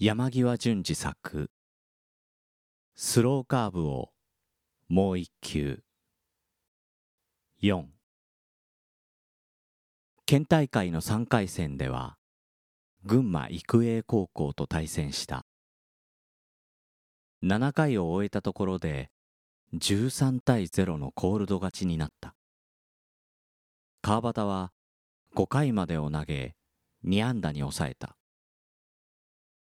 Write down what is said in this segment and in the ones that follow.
山際淳二作スローカーブをもう一球。4県大会の3回戦では群馬育英高校と対戦した。7回を終えたところで13対0のコールド勝ちになった。川端は5回までを投げ2安打に抑えた。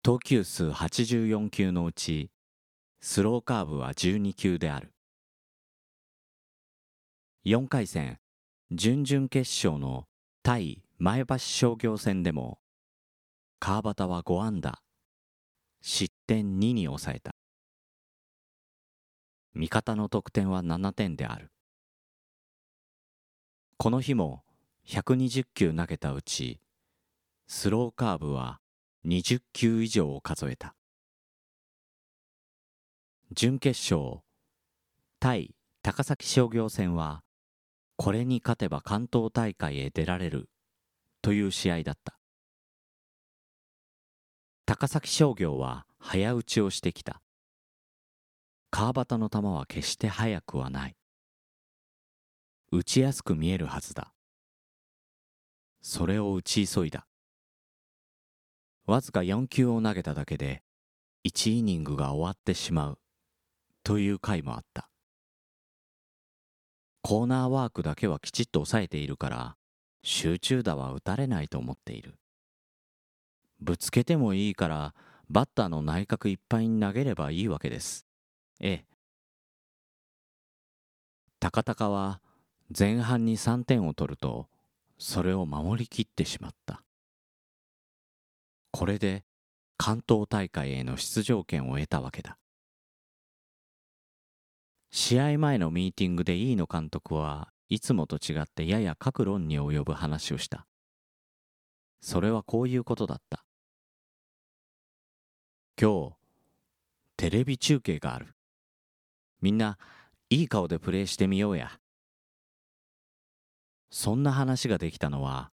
投球数84球のうちスローカーブは12球である。4回戦準々決勝の対前橋商業戦でも川端は5安打失点2に抑えた。味方の得点は7点である。この日も120球投げたうちスローカーブは20球以上を数えた。準決勝対高崎商業戦はこれに勝てば関東大会へ出られるという試合だった。高崎商業は早打ちをしてきた。川端の球は決して速くはない。打ちやすく見えるはずだ。それを打ち急いだ。わずか4球を投げただけで1イニングが終わってしまう。という回もあった。コーナーワークだけはきちっと抑えているから集中打は打たれないと思っている。ぶつけてもいいからバッターの内角いっぱいに投げればいいわけです。ええ。高高は前半に3点を取るとそれを守りきってしまった。これで関東大会への出場権を得たわけだ。試合前のミーティングで飯野監督はいつもと違ってやや各論に及ぶ話をした。それはこういうことだった。今日テレビ中継がある。みんないい顔でプレーしてみようや。そんな話ができたのは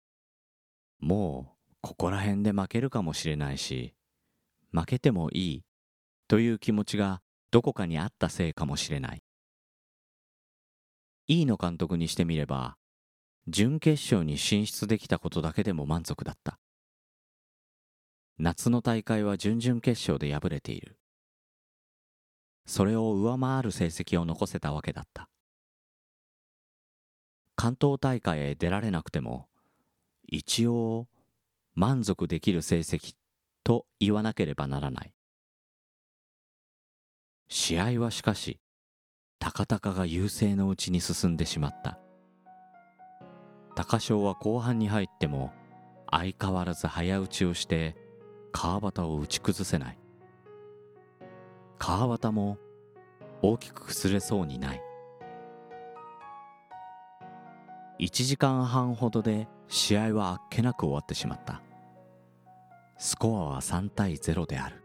もうここら辺で負けるかもしれないし負けてもいいという気持ちがどこかにあったせいかもしれない。飯野監督にしてみれば準決勝に進出できたことだけでも満足だった。夏の大会は準々決勝で敗れている。それを上回る成績を残せたわけだった。関東大会へ出られなくても一応満足できる成績と言わなければならない。試合はしかし高々が優勢のうちに進んでしまった。高翔は後半に入っても相変わらず早打ちをして川端を打ち崩せない。川端も大きく崩れそうにない。1時間半ほどで試合はあっけなく終わってしまった。スコアは3対0である。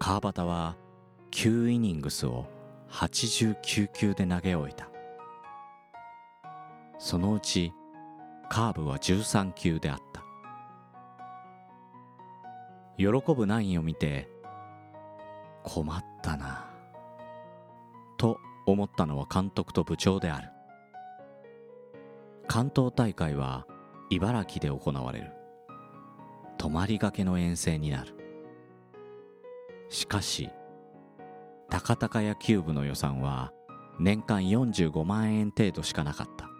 川端は9イニングスを89球で投げ終えた。そのうちカーブは13球であった。喜ぶナインを見て困ったなと思ったのは監督と部長である。関東大会は茨城で行われる。泊まりがけの遠征になる。しかし高々野球部の予算は年間45万円程度しかなかった。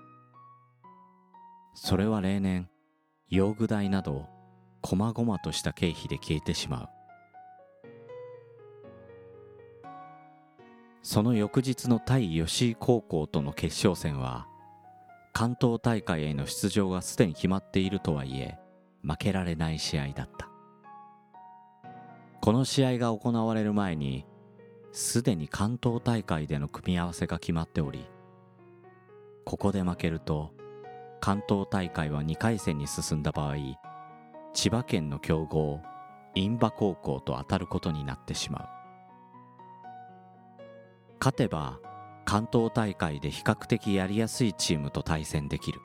それは例年用具代など細々とした経費で消えてしまう。その翌日の対吉井高校との決勝戦は関東大会への出場がすでに決まっているとはいえ負けられない試合だった。この試合が行われる前にすでに関東大会での組み合わせが決まっておりここで負けると関東大会は2回戦に進んだ場合千葉県の強豪印馬高校と当たることになってしまう。勝てば関東大会で比較的やりやすいチームと対戦できる。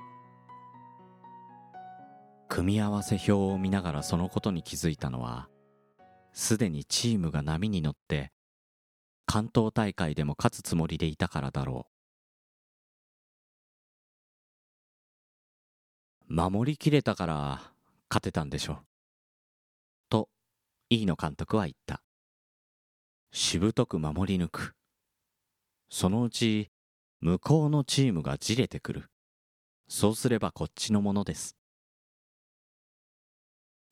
組み合わせ表を見ながらそのことに気づいたのはすでにチームが波に乗って関東大会でも勝つつもりでいたからだろう。守りきれたから勝てたんでしょと飯野監督は言った。しぶとく守り抜く。そのうち向こうのチームがじれてくる。そうすればこっちのものです。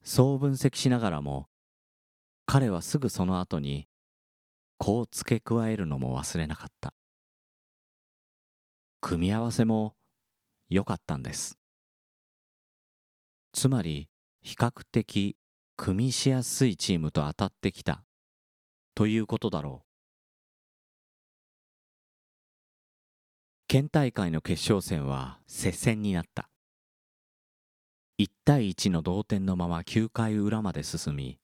そう分析しながらも彼はすぐその後にこう付け加えるのも忘れなかった。組み合わせも良かったんです。つまり比較的組みしやすいチームと当たってきた。ということだろう。県大会の決勝戦は接戦になった。1対1の同点のまま9回裏まで進み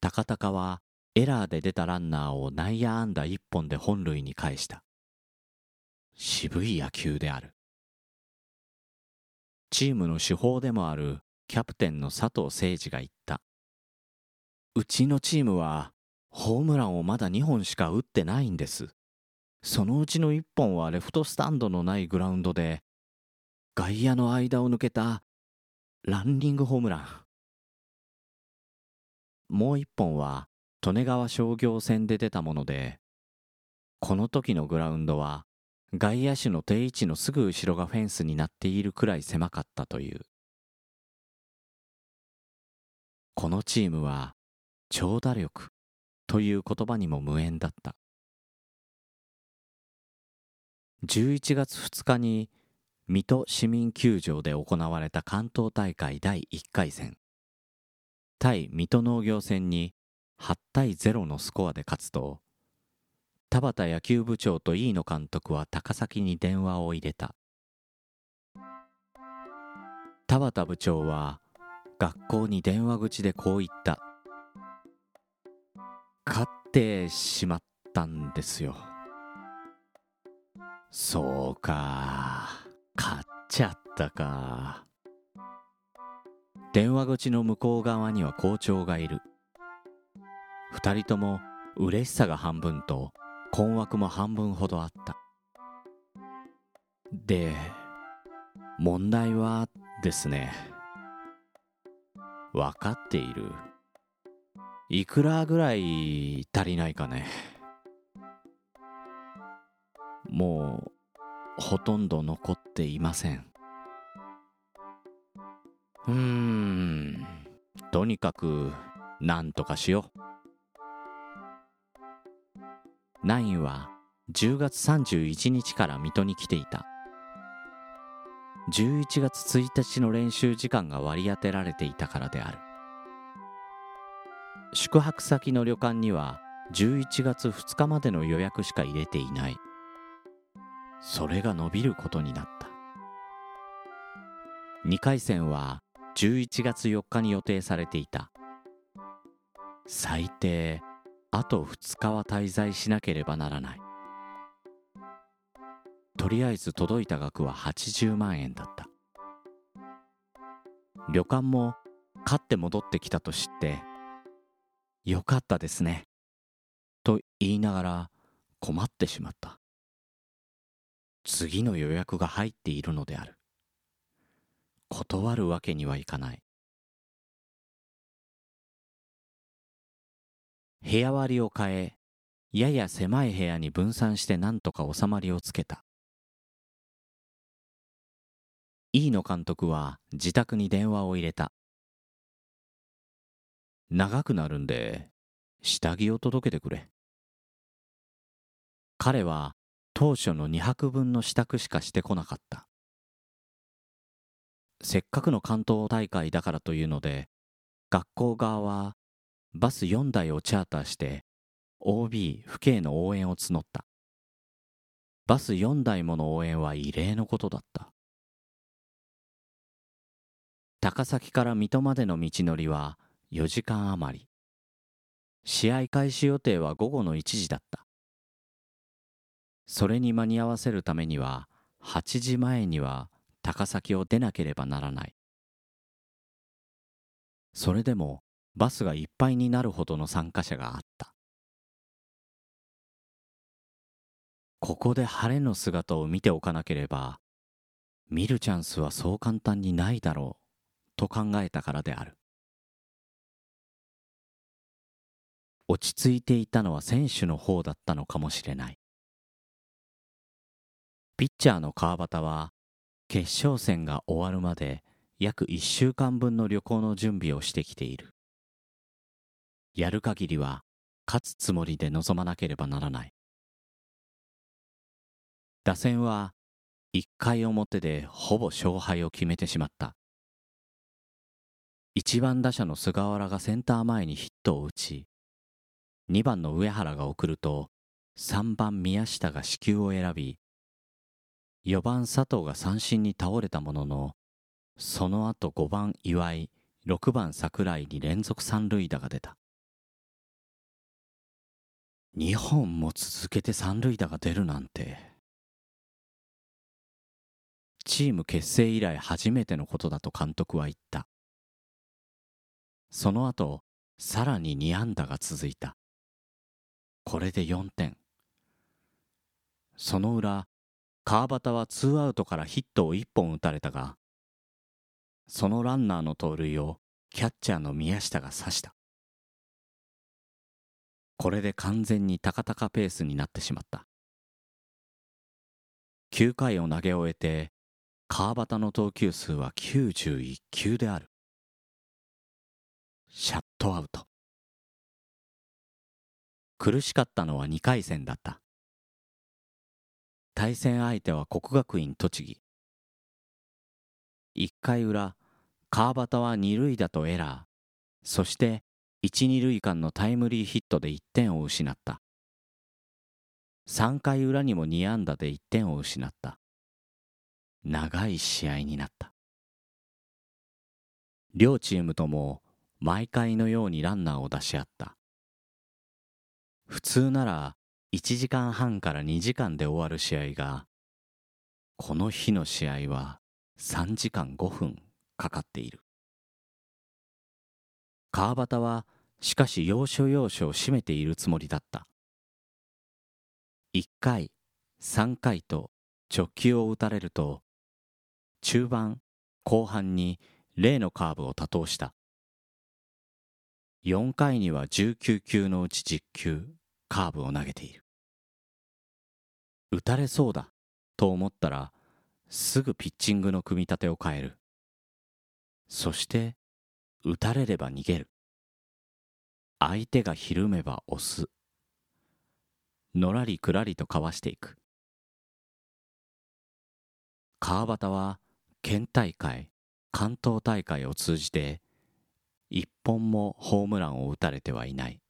高高はエラーで出たランナーを内野安打1本で本塁に返した。渋い野球である。チームの主砲でもあるキャプテンの佐藤誠二が言った。うちのチームはホームランをまだ2本しか打ってないんです。そのうちの1本はレフトスタンドのないグラウンドで外野の間を抜けたランニングホームラン。もう1本は利根川商業戦で出たものでこの時のグラウンドは外野手の定位置のすぐ後ろがフェンスになっているくらい狭かったという。このチームは長打力という言葉にも無縁だった。11月2日に水戸市民球場で行われた関東大会第1回戦。対水戸農業戦に8対0のスコアで勝つと田畑野球部長と飯野監督は高崎に電話を入れた。田畑部長は学校に電話口でこう言った。勝ってしまったんですよ。そうか。買っちゃったか。電話口の向こう側には校長がいる。二人とも嬉しさが半分と困惑も半分ほどあった。で問題はですね。分かっている。いくらぐらい足りないかね。もうほとんど残っていません。うーん。とにかくなんとかしよう。ナインは10月31日から水戸に来ていた。11月1日の練習時間が割り当てられていたからである。宿泊先の旅館には11月2日までの予約しか入れていない。それが伸びることになった。2回戦は11月4日に予定されていた。最低あと2日は滞在しなければならない。とりあえず届いた額は80万円だった。旅館も勝って戻ってきたと知って「よかったですね」と言いながら困ってしまった。次の予約が入っているのである。断るわけにはいかない。部屋割りを変えやや狭い部屋に分散して何とか収まりをつけた。飯野監督は自宅に電話を入れた。長くなるんで下着を届けてくれ。彼は当初の2泊分の支度しかしてこなかった。せっかくの関東大会だからというので学校側はバス4台をチャーターして OB 府警の応援を募った。バス4台もの応援は異例のことだった。高崎から水戸までの道のりは4時間余り。試合開始予定は午後の1時だった。それに間に合わせるためには8時前には高崎を出なければならない。それでもバスがいっぱいになるほどの参加者があった。ここで晴れの姿を見ておかなければ見るチャンスはそう簡単にないだろうと考えたからである。落ち着いていたのは選手の方だったのかもしれない。ピッチャーの川端は決勝戦が終わるまで約1週間分の旅行の準備をしてきている。やる限りは勝つつもりで臨まなければならない。打線は1回表でほぼ勝敗を決めてしまった。1番打者の菅原がセンター前にヒットを打ち2番の上原が送ると3番宮下が四球を選び4番佐藤が三振に倒れたもののその後5番岩井6番櫻井に連続三塁打が出た。2本も続けて三塁打が出るなんて。チーム結成以来初めてのことだと監督は言った。その後さらに2安打が続いた。これで4点。その裏川端はツーアウトからヒットを1本打たれたがそのランナーの盗塁をキャッチャーの宮下が刺した。これで完全に高々ペースになってしまった。9回を投げ終えて川端の投球数は91球である。シャットアウト。苦しかったのは2回戦だった。対戦相手は国学院栃木。1回裏川端は二塁打とエラー。そして一二塁間のタイムリーヒットで1点を失った。3回裏にも2安打で1点を失った。長い試合になった。両チームとも毎回のようにランナーを出し合った。普通なら1時間半から2時間で終わる試合がこの日の試合は3時間5分かかっている。川端はしかし要所要所を締めているつもりだった。1回3回と直球を打たれると中盤後半に例のカーブを多投した。4回には19球のうち10球カーブを投げている。打たれそうだと思ったらすぐピッチングの組み立てを変える。そして打たれれば逃げる。相手がひるめば押す。のらりくらりとかわしていく。川端は県大会関東大会を通じて一本もホームランを打たれてはいない。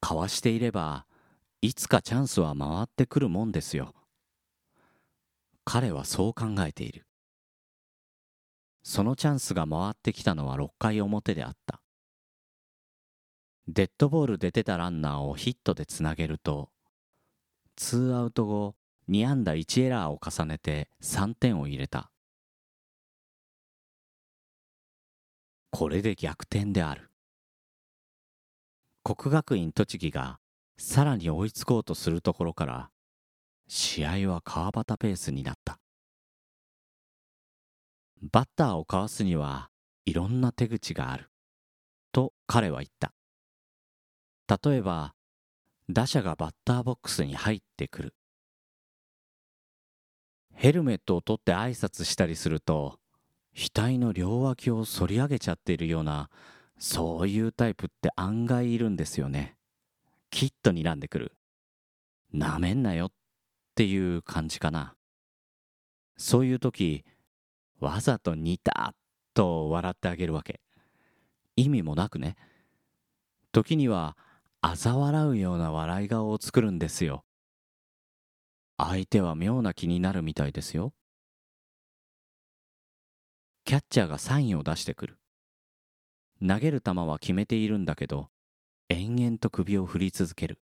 かわしていればいつかチャンスは回ってくるもんですよ。彼はそう考えている。そのチャンスが回ってきたのは6回表であった。デッドボールで出たランナーをヒットでつなげるとツーアウト後2安打1エラーを重ねて3点を入れた。これで逆転である。国学院栃木がさらに追いつこうとするところから試合は川端ペースになった。バッターをかわすにはいろんな手口があると彼は言った。例えば打者がバッターボックスに入ってくる。ヘルメットを取って挨拶したりすると額の両脇を反り上げちゃっているようなそういうタイプって案外いるんですよね。きっと睨んでくる。なめんなよっていう感じかな。そういう時、わざと似たと笑ってあげるわけ。意味もなくね。時には、嘲笑うような笑い顔を作るんですよ。相手は妙な気になるみたいですよ。キャッチャーがサインを出してくる。投げる球は決めているんだけど、延々と首を振り続ける。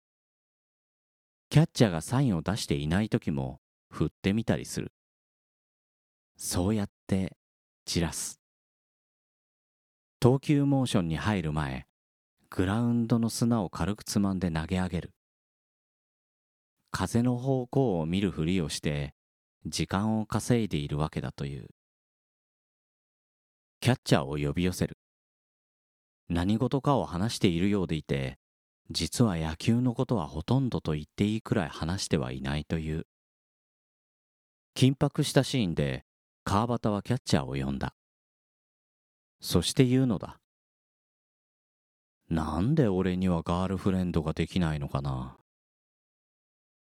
キャッチャーがサインを出していない時も振ってみたりする。そうやって散らす。投球モーションに入る前グラウンドの砂を軽くつまんで投げ上げる。風の方向を見るふりをして時間を稼いでいるわけだという。キャッチャーを呼び寄せる。何事かを話しているようでいて実は野球のことはほとんどと言っていいくらい話してはいないという。緊迫したシーンで川端はキャッチャーを呼んだ。そして言うのだ。なんで俺にはガールフレンドができないのかな。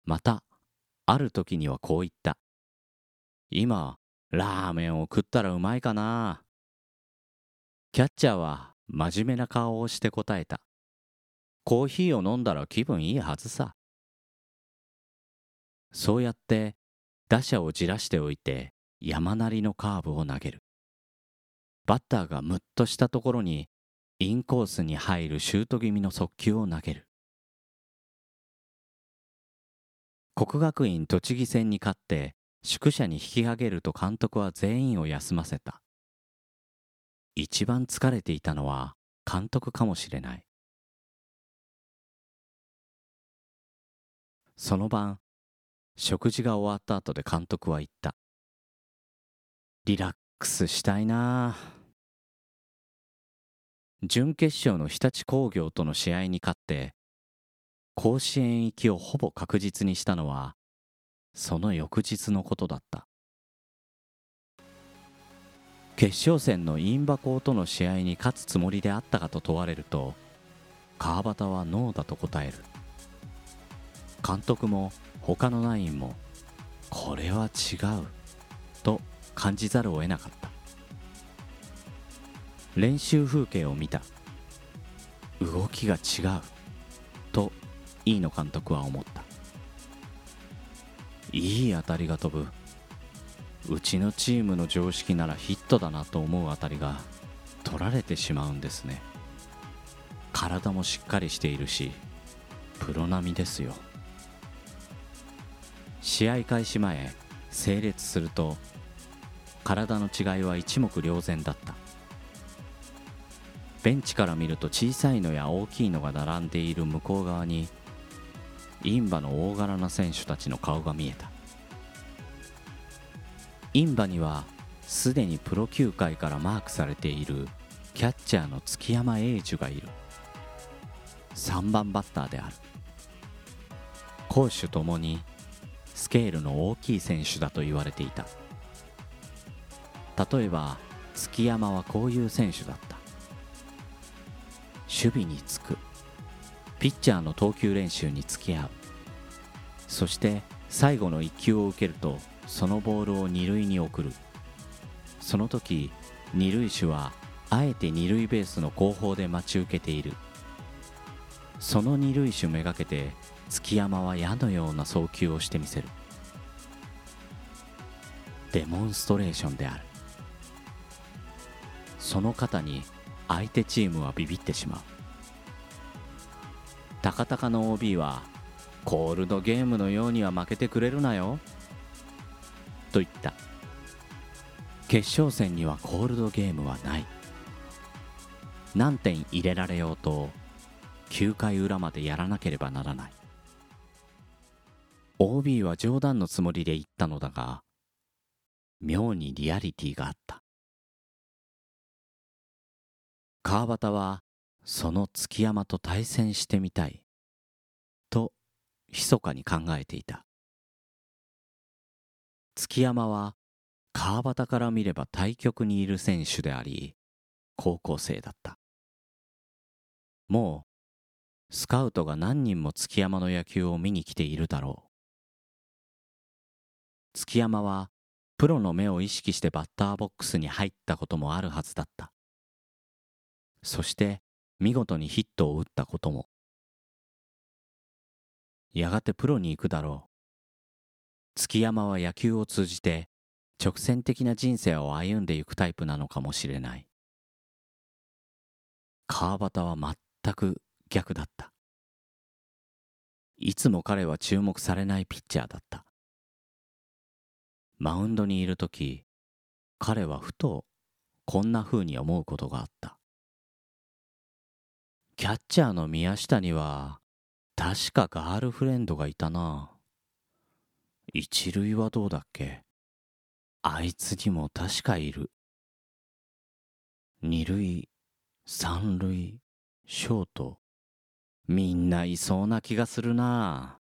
またある時にはこう言った。今ラーメンを食ったらうまいかな。キャッチャーは真面目な顔をして答えた。コーヒーを飲んだら気分いいはずさ。そうやって打者をじらしておいて山なりのカーブを投げる。バッターがムッとしたところにインコースに入るシュート気味の速球を投げる。国学院栃木戦に勝って宿舎に引き上げると監督は全員を休ませた。一番疲れていたのは監督かもしれない。その晩食事が終わった後で監督は言った。リラックスしたいな。準決勝の日立工業との試合に勝って甲子園行きをほぼ確実にしたのはその翌日のことだった。決勝戦のインバ校との試合に勝つつもりであったかと問われると川端はノーだと答える。監督も他のナインもこれは違うと感じざるを得なかった。練習風景を見た。動きが違うと飯野監督は思った。いい当たりが飛ぶ。うちのチームの常識ならヒットだなと思う当たりが取られてしまうんですね。体もしっかりしているしプロ並みですよ。試合開始前整列すると体の違いは一目瞭然だった。ベンチから見ると小さいのや大きいのが並んでいる向こう側にインバの大柄な選手たちの顔が見えた。インバにはすでにプロ球界からマークされているキャッチャーの月山英樹がいる。3番バッターである。攻守ともにスケールの大きい選手だと言われていた。例えば月山はこういう選手だった。守備につく。ピッチャーの投球練習に付き合う。そして最後の1球を受けるとそのボールを二塁に送る。その時二塁手はあえて二塁ベースの後方で待ち受けている。その二塁手めがけて月山は矢のような送球をしてみせる。デモンストレーションである。その肩に相手チームはビビってしまう。高々の OB はコールドゲームのようには負けてくれるなよ。と言った。決勝戦にはコールドゲームはない。何点入れられようと9回裏までやらなければならない。OB は冗談のつもりで言ったのだが妙にリアリティがあった。川端はその月山と対戦してみたいと密かに考えていた。月山は川端から見れば対局にいる選手であり高校生だった。もうスカウトが何人も月山の野球を見に来ているだろう。月山はプロの目を意識してバッターボックスに入ったこともあるはずだった。そして見事にヒットを打ったことも。やがてプロに行くだろう。う月山は野球を通じて直線的な人生を歩んでいくタイプなのかもしれない。川端は全く逆だった。いつも彼は注目されないピッチャーだった。マウンドにいる時彼はふとこんな風に思うことがあった。キャッチャーの宮下には確かガールフレンドがいたな。一塁はどうだっけ？あいつにも確かいる。二塁三塁ショート。みんないそうな気がするな。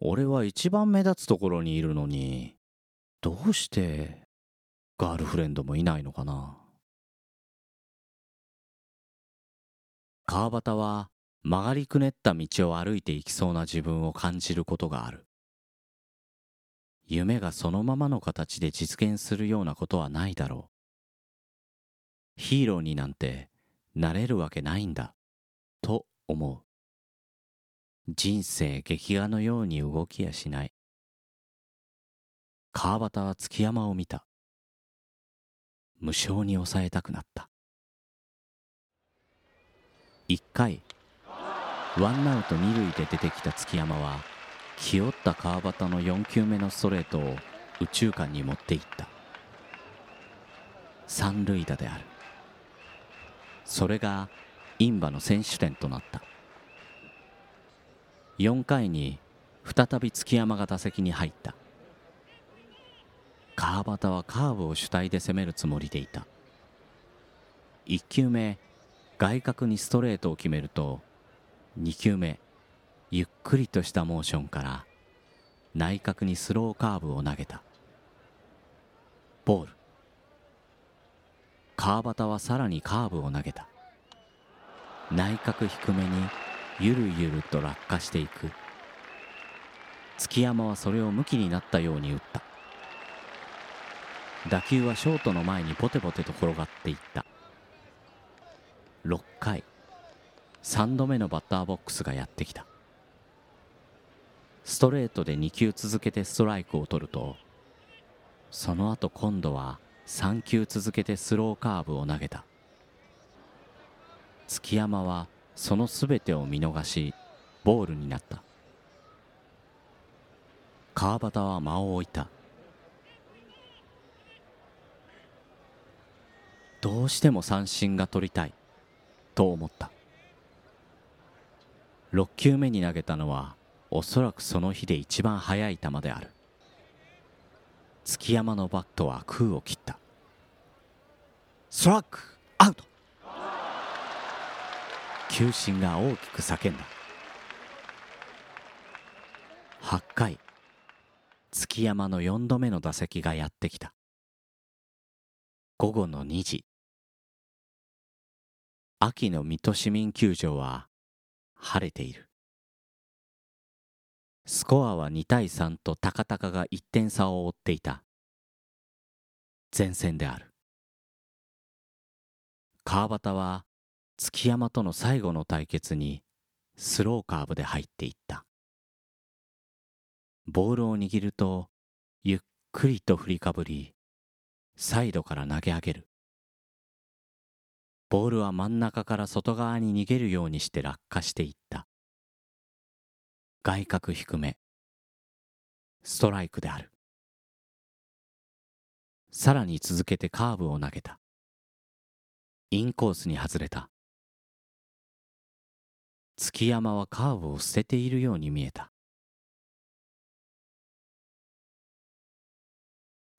俺は一番目立つところにいるのにどうしてガールフレンドもいないのかな？川端は曲がりくねった道を歩いていきそうな自分を感じることがある。夢がそのままの形で実現するようなことはないだろう。ヒーローになんてなれるわけないんだ。と思う。人生劇画のように動きやしない。川端は月山を見た。無性に抑えたくなった。1回ワンアウト二塁で出てきた月山は気負った川端の4球目のストレートを右中間に持っていった。三塁打である。それが印馬の選手点となった。4回に再び月山が打席に入った。川端はカーブを主体で攻めるつもりでいた。1球目外角にストレートを決めると2球目ゆっくりとしたモーションから内角にスローカーブを投げた。ボール。川端はさらにカーブを投げた。内角低めにゆるゆると落下していく。月山はそれを向きになったように打った。打球はショートの前にポテポテと転がっていった。6回。3度目のバッターボックスがやってきた。ストレートで2球続けてストライクを取るとその後今度は3球続けてスローカーブを投げた。月山はその全てを見逃しボールになった。川端は間を置いた。どうしても三振が取りたいと思った。6球目に投げたのはおそらくその日で一番速い球である。月山のバットは空を切った。ストラックアウト。球審が大きく叫んだ。8回。月山の4度目の打席がやってきた。午後の2時。秋の水戸市民球場は晴れている。スコアは2対3と高々が1点差を追っていた。前線である。川端は月山との最後の対決にスローカーブで入っていった。ボールを握るとゆっくりと振りかぶりサイドから投げ上げる。ボールは真ん中から外側に逃げるようにして落下していった。外角低め。ストライクである。さらに続けてカーブを投げた。インコースに外れた。月山はカーブを捨てているように見えた。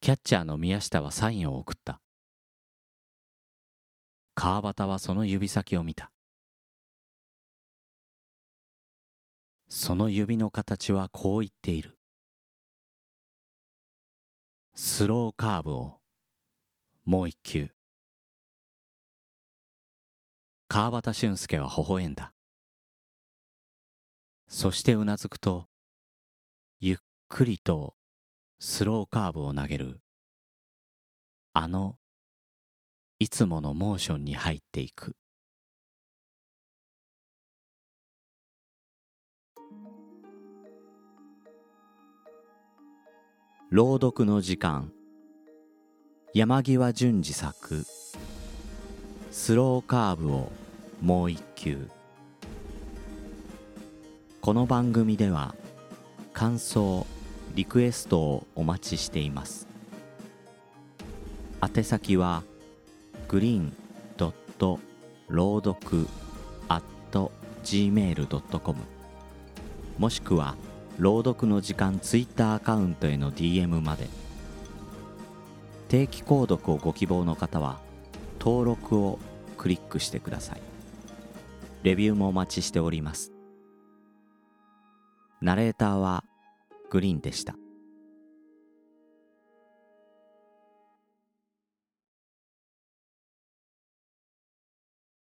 キャッチャーの宮下はサインを送った。川端はその指先を見た。その指の形はこう言っている。スローカーブをもう一球。川端俊介は微笑んだ。そしてうなずくとゆっくりとスローカーブを投げる。あのいつものモーションに入っていく。朗読の時間。山際淳二作「スローカーブをもう一球」この番組では感想リクエストをお待ちしています。宛先は「グリーンドット朗読 gmail.com もしくは朗読の時間ツイッターアカウントへの DM まで。定期購読をご希望の方は登録をクリックしてください。レビューもお待ちしております。ナレーターはグリーンでした。